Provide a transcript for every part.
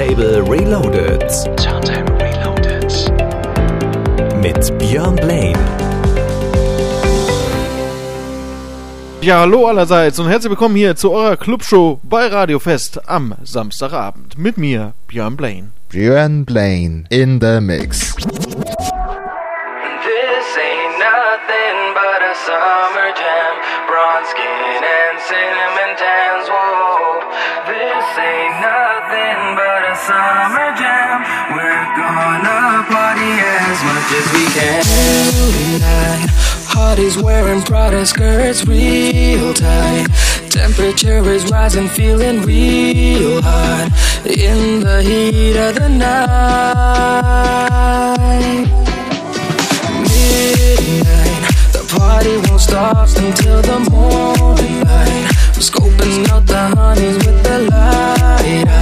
Turntable Reloaded. Turntable Reloaded. Mit Björn Blaine. Ja, hallo allerseits und herzlich willkommen hier zu eurer Clubshow bei Radio Fest am Samstagabend. Mit mir, Björn Blaine. Björn Blaine in the mix. This ain't nothing but a summer jam. Summer jam. We're gonna party as much as we can. Tonight, Hotties wearing Prada skirts real tight. Temperature is rising, feeling real hot in the heat of the night midnight. The party won't stop until the morning light. Scoping out the honeys with the light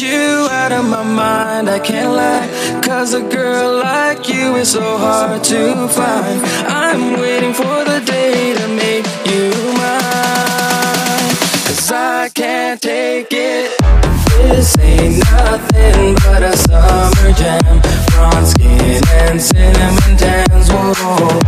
you out of my mind, I can't lie. Cause a girl like you is so hard to find. I'm waiting for the day to make you mine. Cause I can't take it. This ain't nothing but a summer jam. Bronze skin and cinnamon tans. Whoa.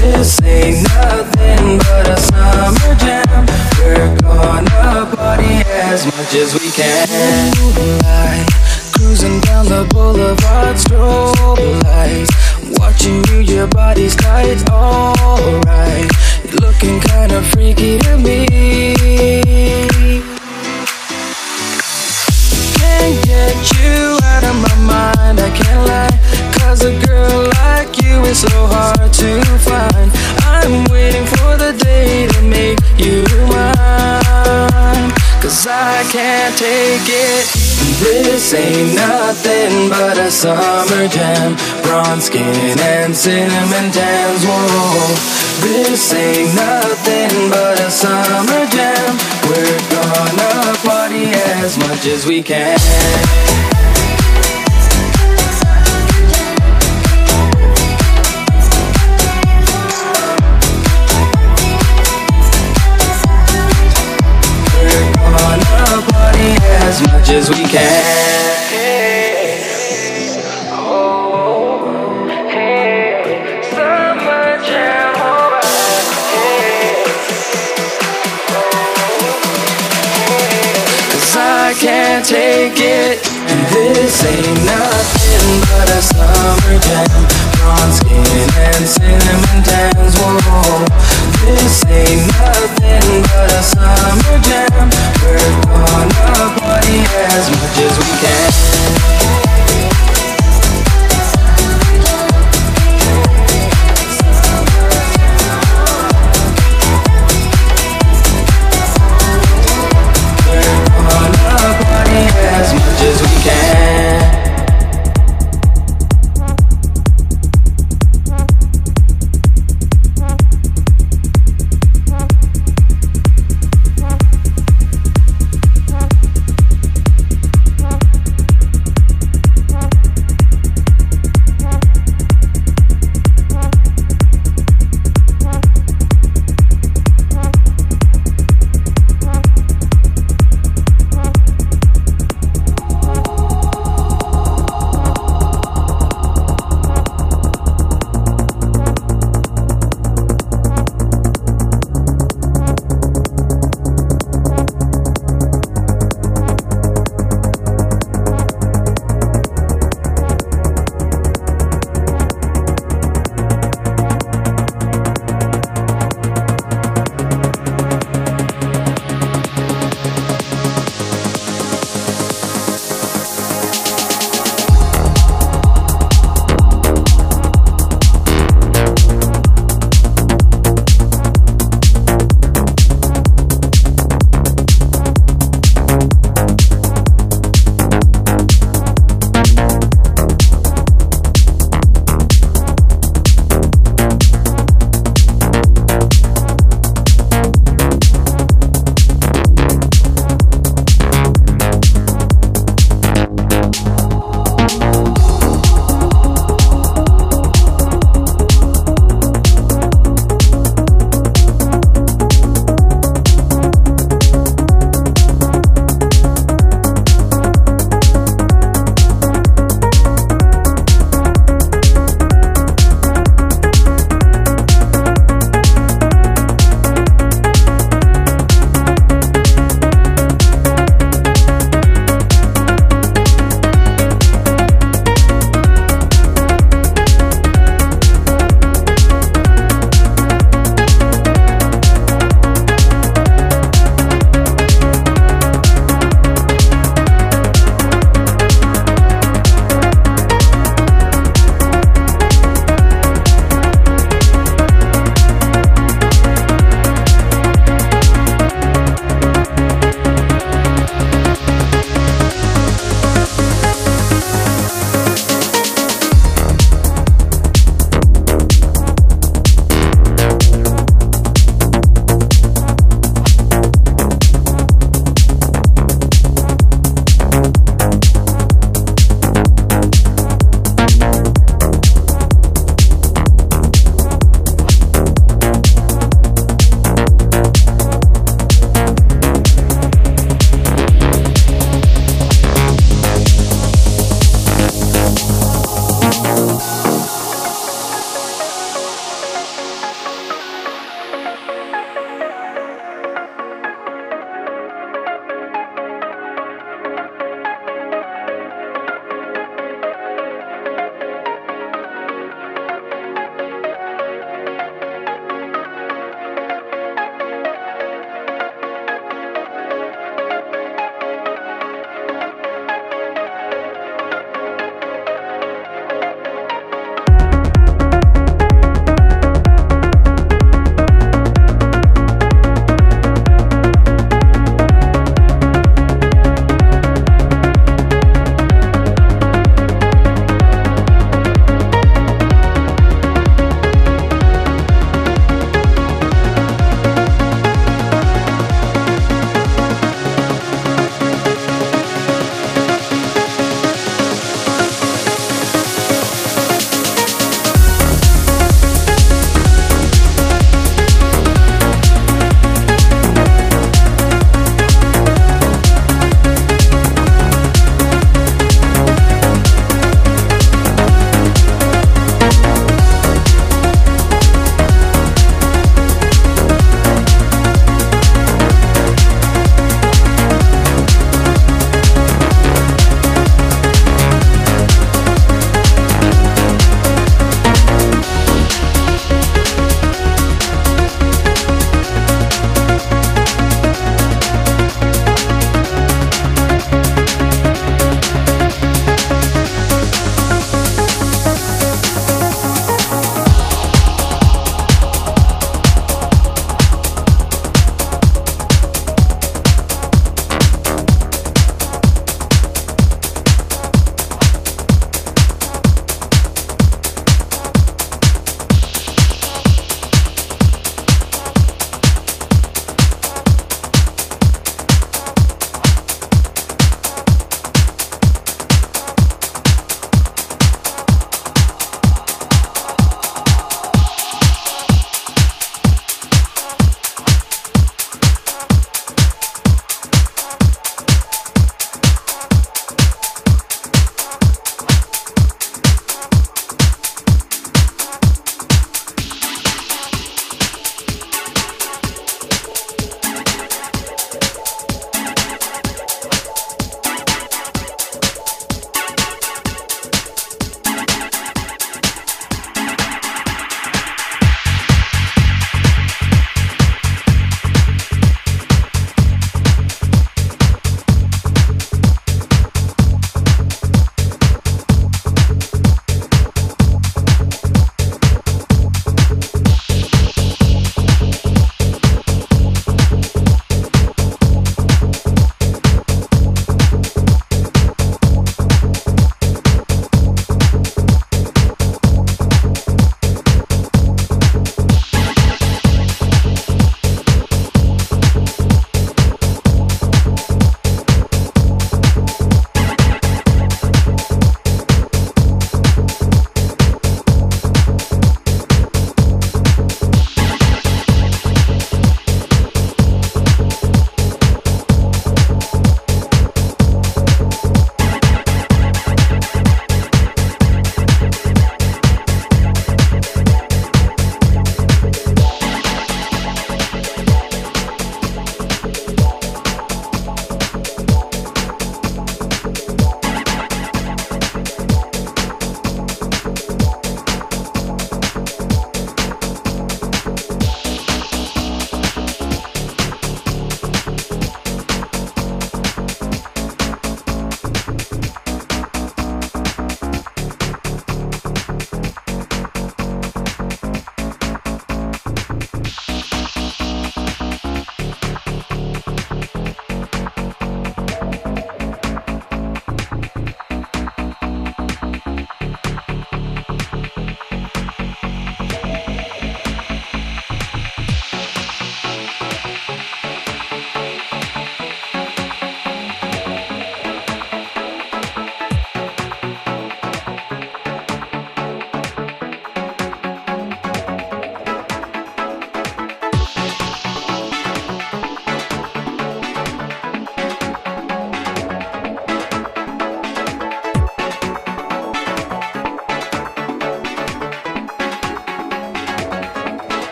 This ain't nothing but a summer jam. We're gonna party as much as we can. Moonlight, cruising down the boulevard, strobe lights. Watching you, your body's tight, alright. Looking kinda freaky to me. Can't lie. Cause a girl like you is so hard to find. I'm waiting for the day to make you mine. Cause I can't take it. This ain't nothing but a summer jam. Bronze skin and cinnamon tans. Whoa. This ain't nothing but a summer jam. We're gonna party as much as we can. As we can. Can't take it. This ain't nothing but a summer jam. Bronze skin and cinnamon tans. Whoa. This ain't nothing but a summer jam. We're gonna party as much as we can.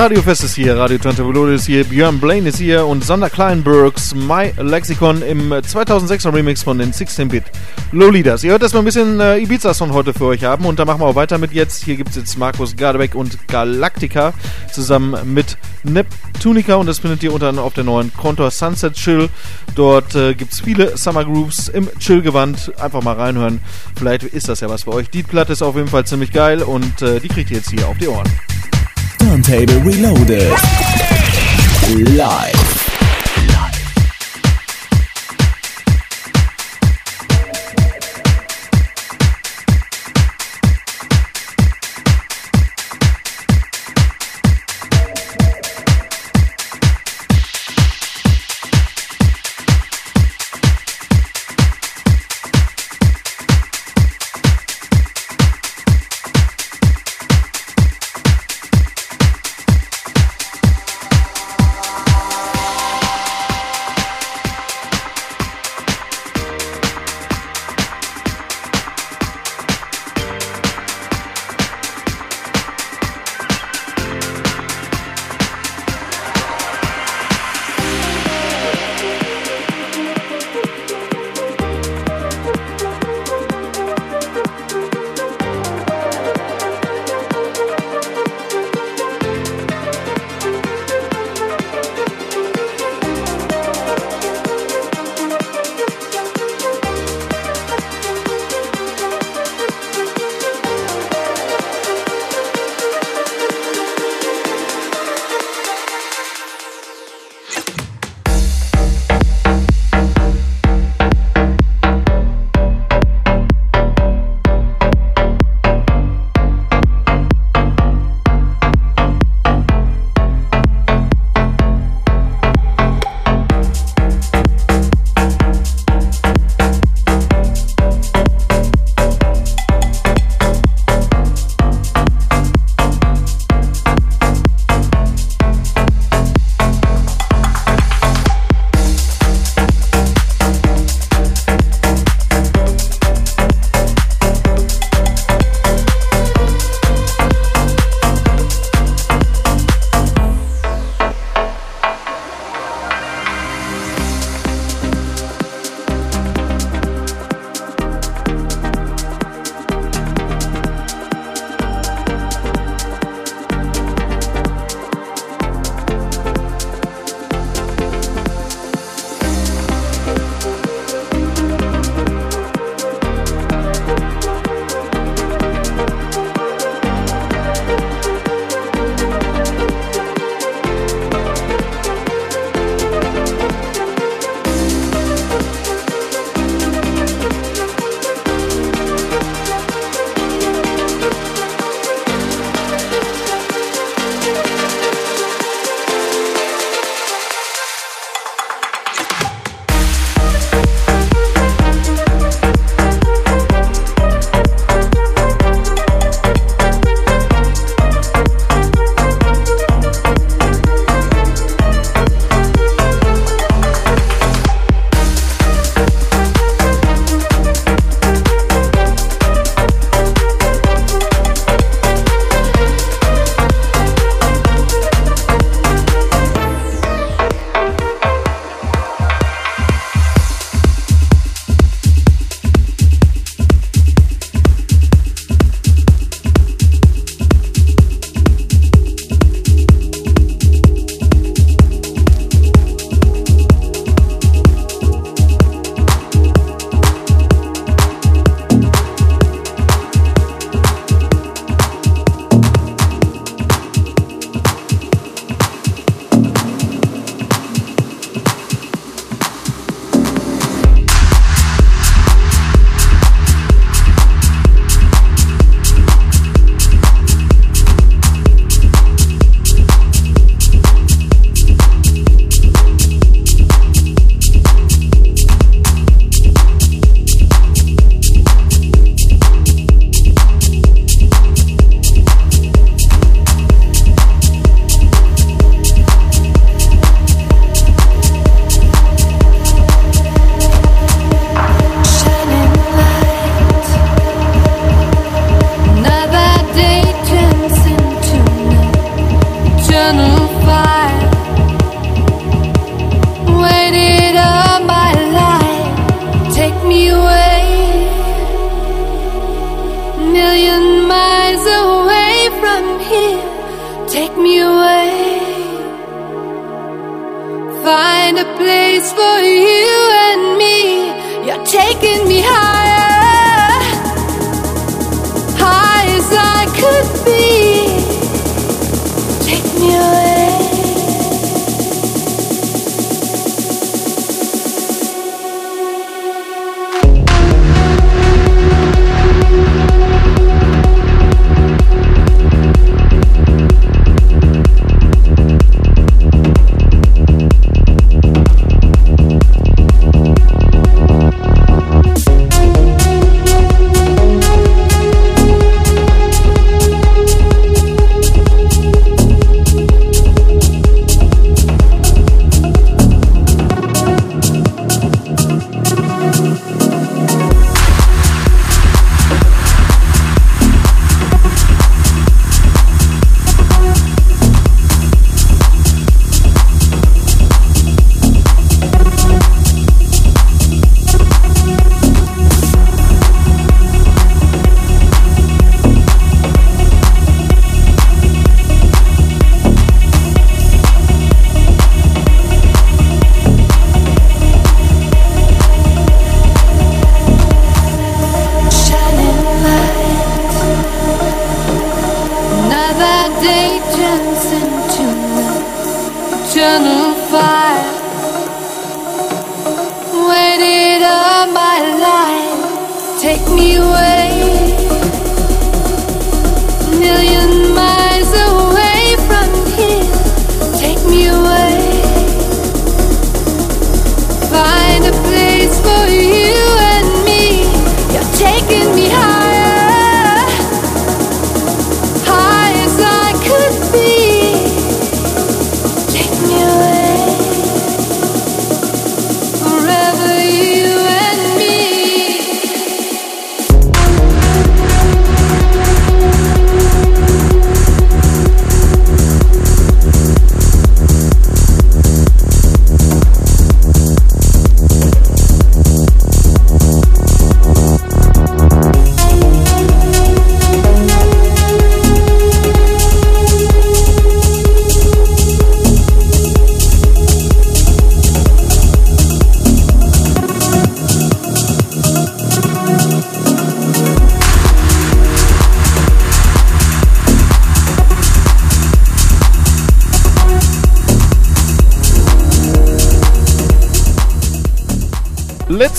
Radiofest ist hier, Radio Turntable ist hier, Björn Blaine ist hier und Sander Kleinbergs My Lexicon im 2006er Remix von den 16-Bit Lolitas. Ihr hört, dass wir ein bisschen äh, Ibiza-Song heute für euch haben und da machen wir auch weiter mit jetzt. Hier gibt es jetzt Markus Gardebeck und Galactica zusammen mit Neptunica und das findet ihr unter anderem auf der neuen Contour Sunset Chill. Dort äh, gibt es viele Summer Grooves im Chill-Gewand. Einfach mal reinhören. Vielleicht ist das ja was für euch. Die Platte ist auf jeden Fall ziemlich geil und äh, die kriegt ihr jetzt hier auf die Ohren. Turntable Reloaded. Live.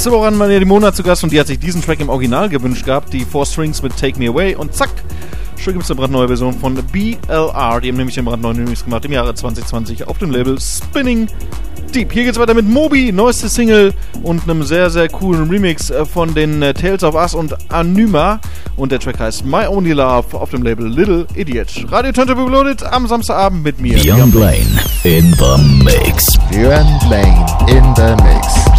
Letzte Woche hatten wir ja die Mona zu Gast und die hat sich diesen Track im Original gewünscht gehabt, die Four Strings mit Take Me Away und zack, schon gibt es eine brandneue Version von BLR, die haben nämlich den brandneuen Remix gemacht im Jahre 2020 auf dem Label Spinning Deep. Hier geht's weiter mit Moby, neueste Single und einem sehr, sehr coolen Remix äh, von den äh, Tales of Us und Anuma. Und der Track heißt My Only Love auf dem Label Little Idiot. Radio Turntable Reloaded am Samstagabend mit mir. Beyond Blaine in the Mix. Björn Blaine in the Mix.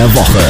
der Woche.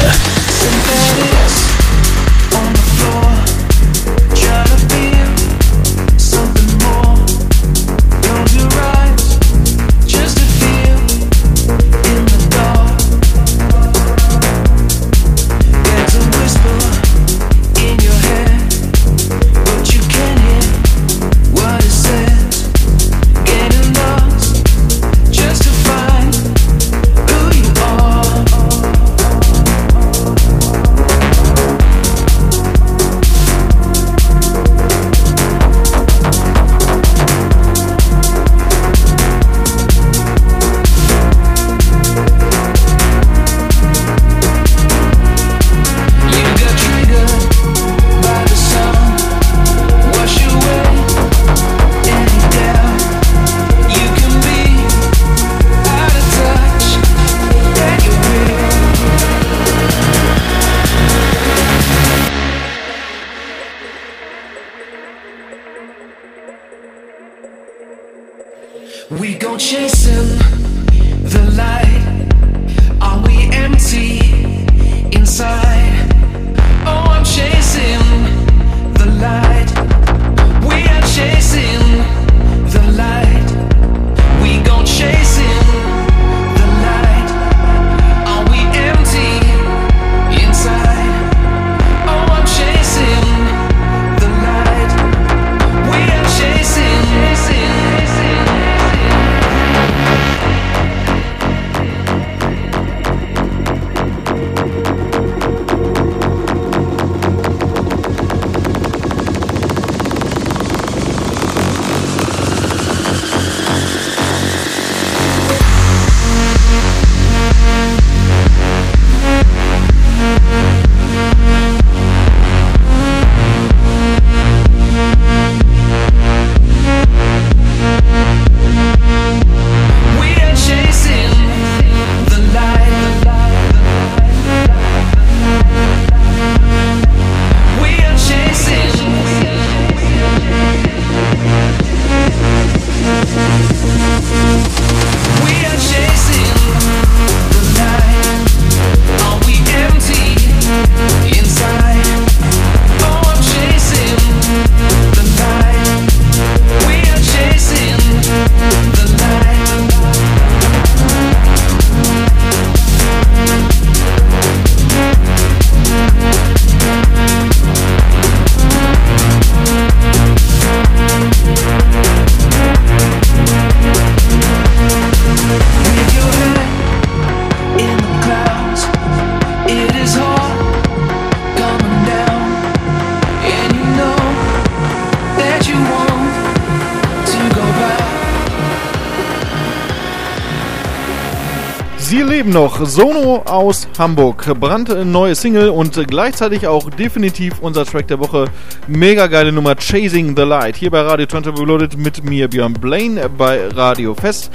Sono aus Hamburg. Brandneue Single und gleichzeitig auch definitiv unser Track der Woche. Mega geile Nummer Chasing the Light. Hier bei Radio Turntable Reloaded mit mir Björn Blaine bei Radio Fest.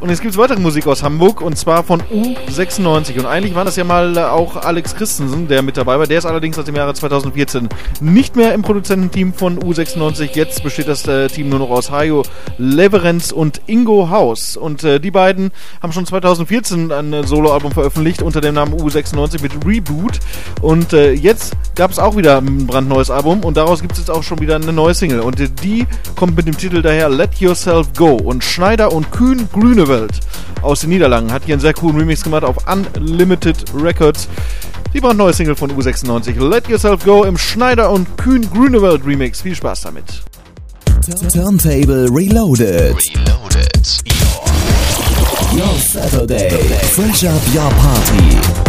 Und jetzt gibt es weitere Musik aus Hamburg und zwar von U96. Und eigentlich war das ja mal auch Alex Christensen, der mit dabei war. Der ist allerdings seit dem Jahre 2014 nicht mehr im Produzententeam von U96. Jetzt besteht das äh, Team nur noch aus Hayo Leverenz und Ingo Haus. Und äh, die beiden haben schon 2014 ein Soloalbum veröffentlicht unter dem Namen U96 mit Reboot. Und äh, jetzt gab es auch wieder ein brandneues Album und daraus gibt es jetzt auch schon wieder eine neue Single. Und äh, die kommt mit dem Titel daher Let Yourself Go. Und Schneider und Kühn Grünewald aus den Niederlanden hat hier einen sehr coolen Remix gemacht auf Unlimited Records. Die brandneue Single von U96 Let Yourself Go im Schneider und Kühn Grünewald Remix. Viel Spaß damit. Turntable Reloaded. Reloaded. Your, Saturday. Fresh up your party.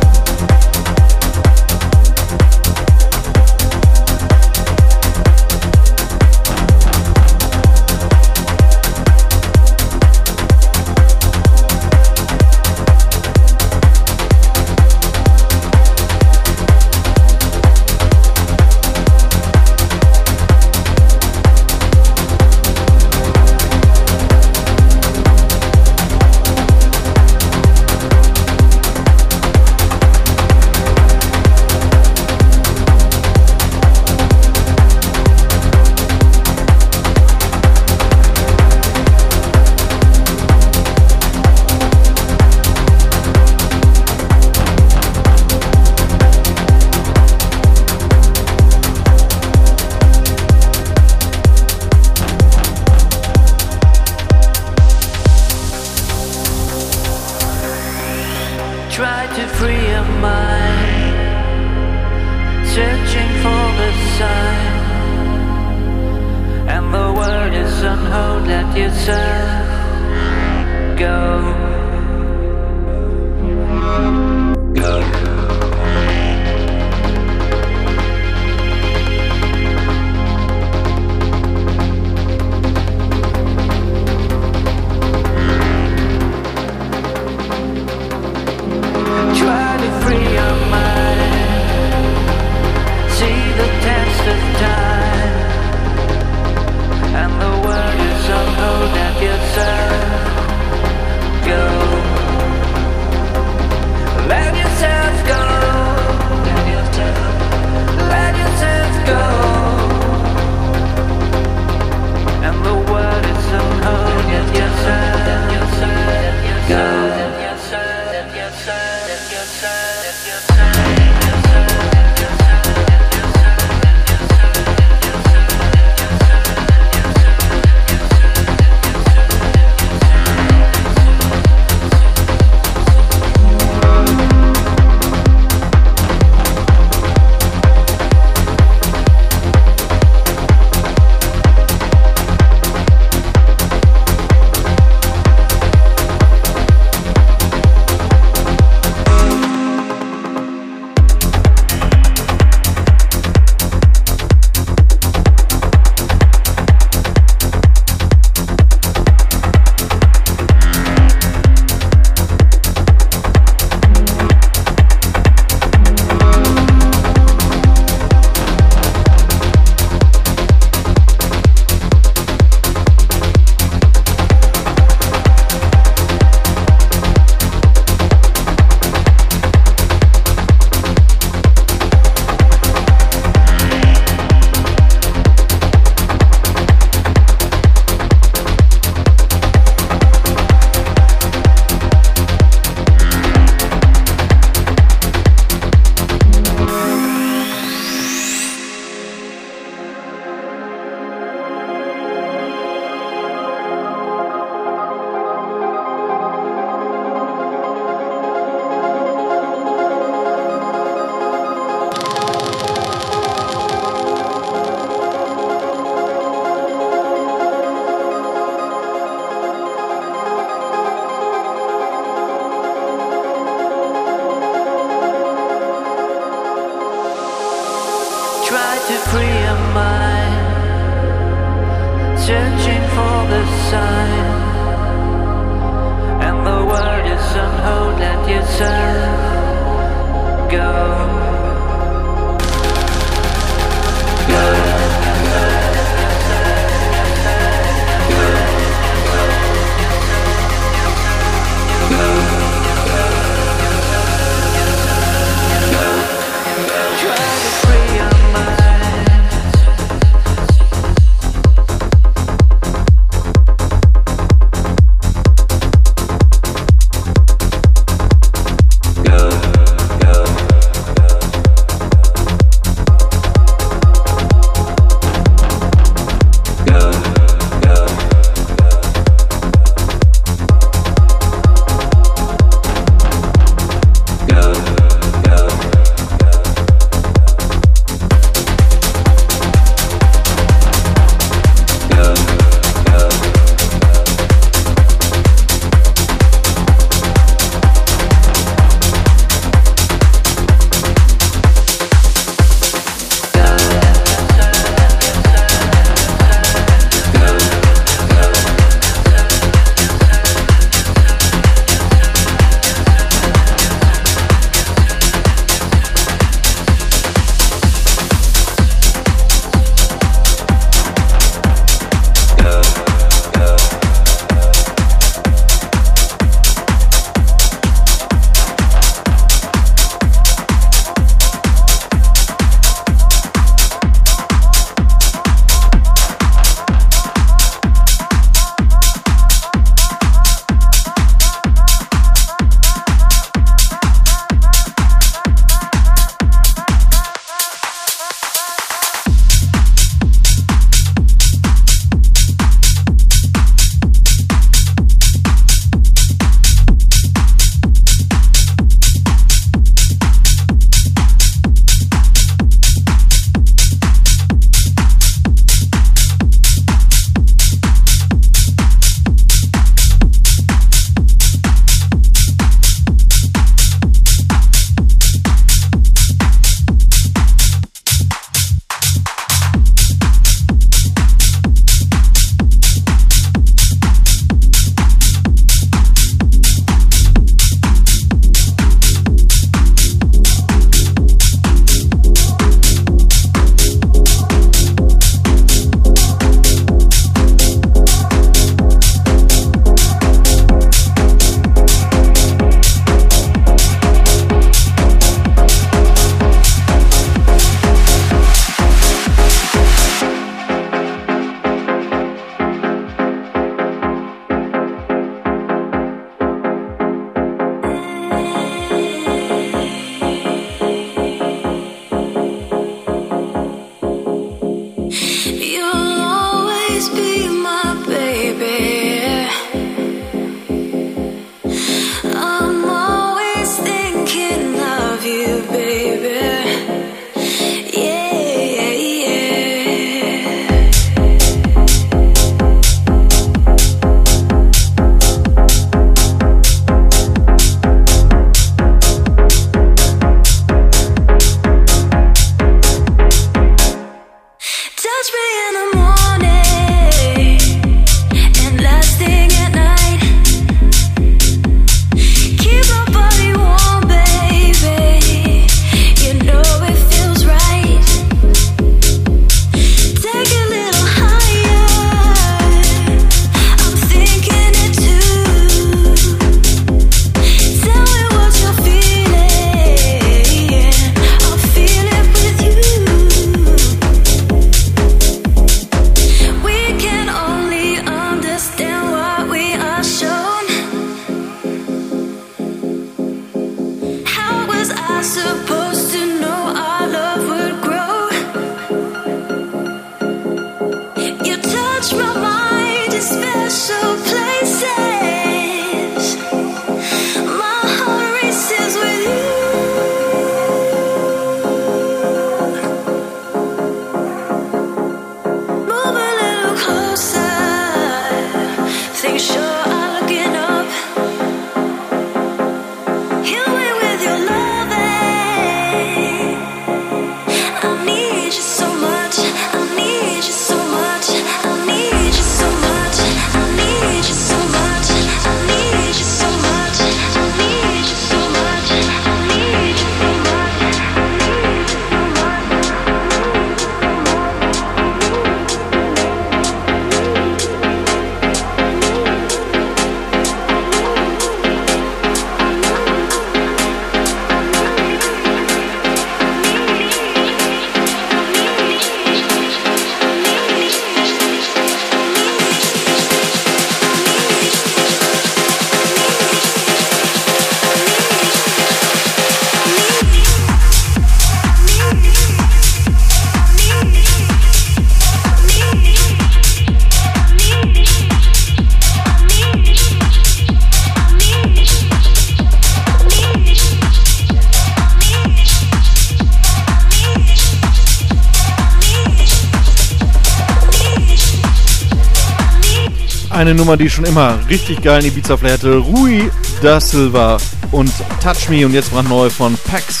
Eine Nummer, die schon immer richtig geilen Ibiza-Flair hatte. Rui da Silva und Touch Me und jetzt brandneu von Pax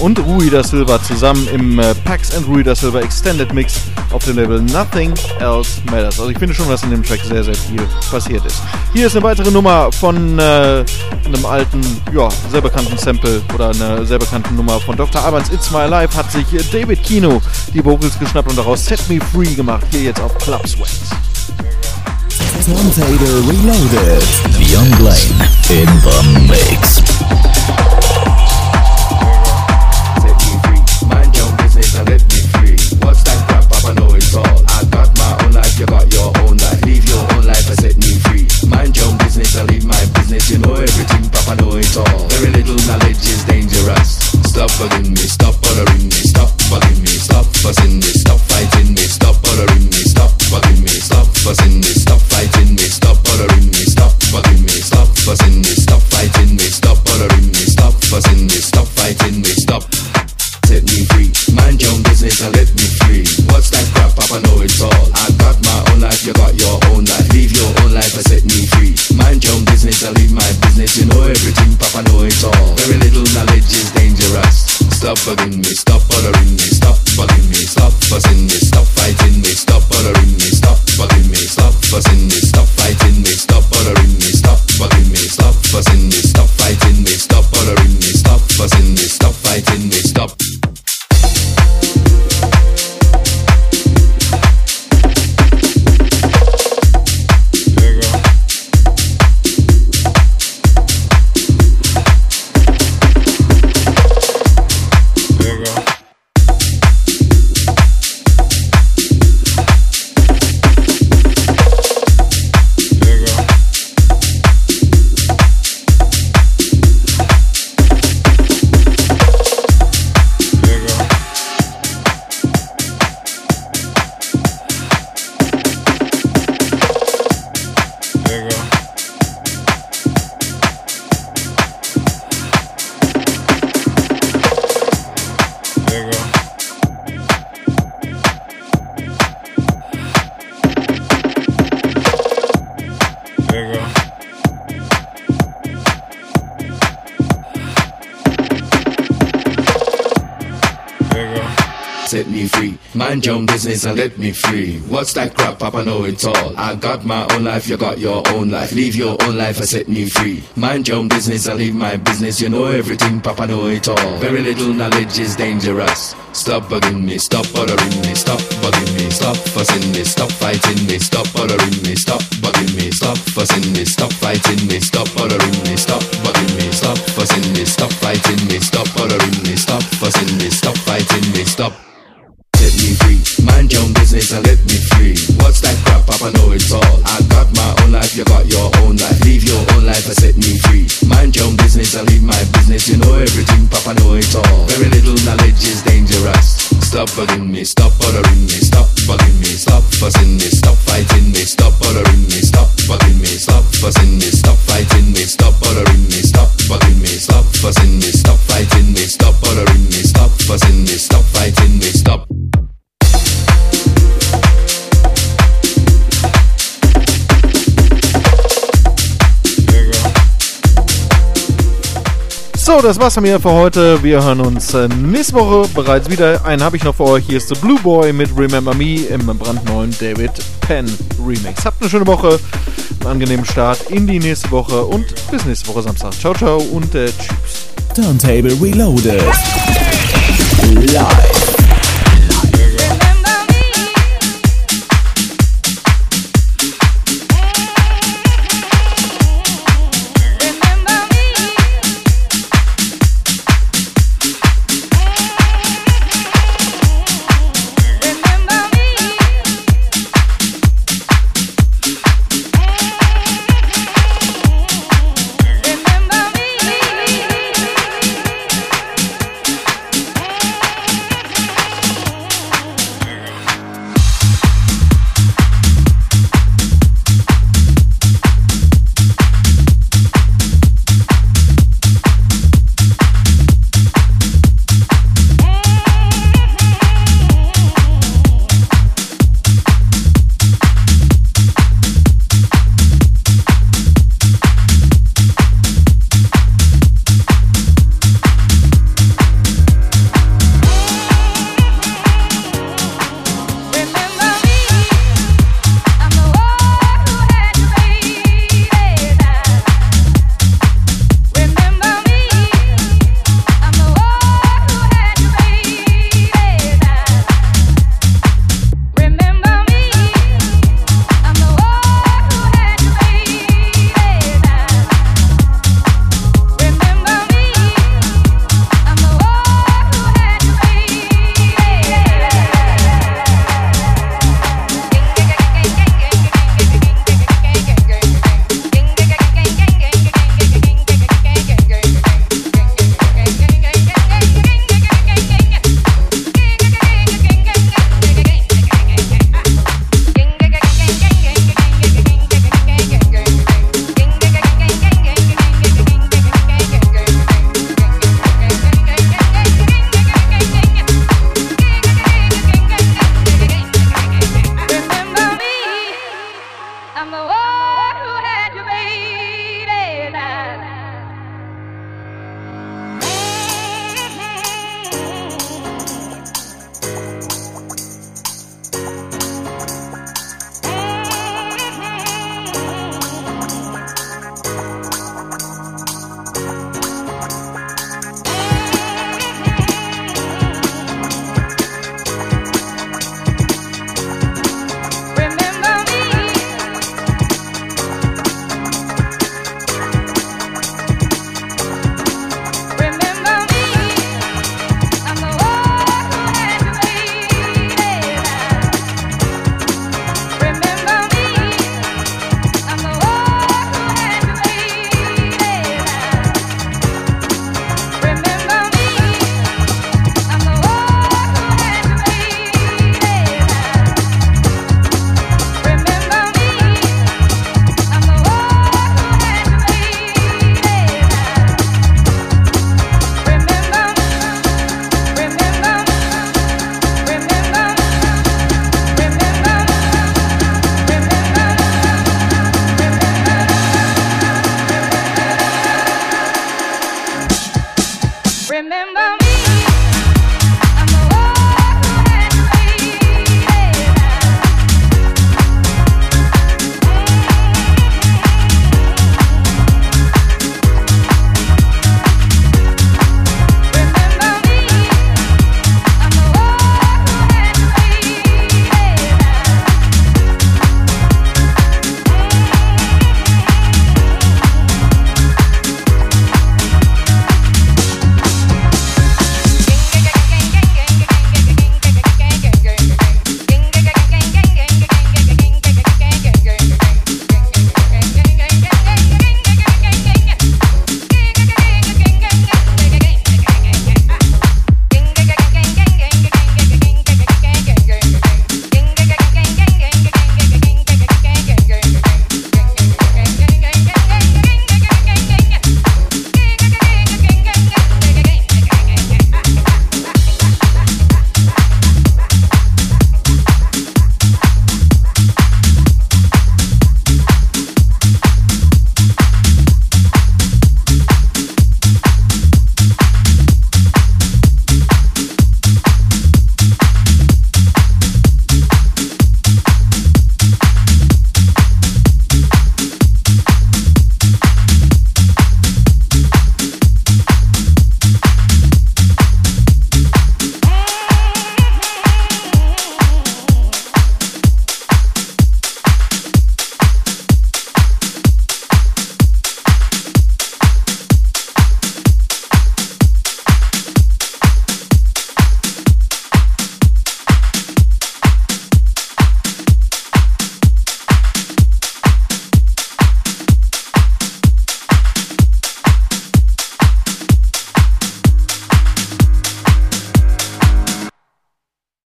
und Rui da Silva zusammen im äh, Pax and Rui da Silva Extended Mix auf dem Label Nothing Else Matters. Also ich finde schon, dass in dem Track sehr, sehr viel passiert ist. Hier ist eine weitere Nummer von äh, einem alten, ja, sehr bekannten Sample oder einer sehr bekannten Nummer von Dr. Albans It's My Life hat sich David Kino die Vocals geschnappt und daraus Set Me Free gemacht. Hier jetzt auf Club Sweats. Turntable Reloaded. Björn Blaine in the mix. Set me free. Mind your own business and let me free. What's that crap? Papa know it all. I got my own life, you got your own life. Leave your own life and set me free. Mind your own business and leave my business. You know everything, Papa know it all. Very little knowledge is dangerous. Stop bugging me, stop bothering me, stop bugging me, stop fussing me, stop fighting me, stop bothering me, stop bugging me, stop fussing me, stop fighting me, stop bothering me, stop bugging me, stop fussing me, stop fighting me, stop bothering me, stop fussing me, stop fighting me, stop set me free. Mind your own business and let me free. What's that crap? Papa know it's all. I got my own life, you got your own life. Leave your own life and set me free. Mind your own business and leave my business. You know everything, Papa know it all. Very little knowledge is dangerous. Stop bugging me, stop bothering me, stop bugging me, stop fussing me, stop fighting me, stop bothering me, stop bugging me, stop fussing me, stop fighting me, stop bothering me, stop bugging me, stop fussing me, stop fighting me, stop bothering me, stop fussing me, stop fighting me, stop. So, das war's von mir für heute. Wir hören uns äh, nächste Woche bereits wieder. Einen habe ich noch für euch. Hier ist The Blue Boy mit Remember Me im brandneuen David Penn Remix. Habt eine schöne Woche, einen angenehmen Start in die nächste Woche und bis nächste Woche Samstag. Ciao, ciao und äh, tschüss. Turntable Reloaded. Live.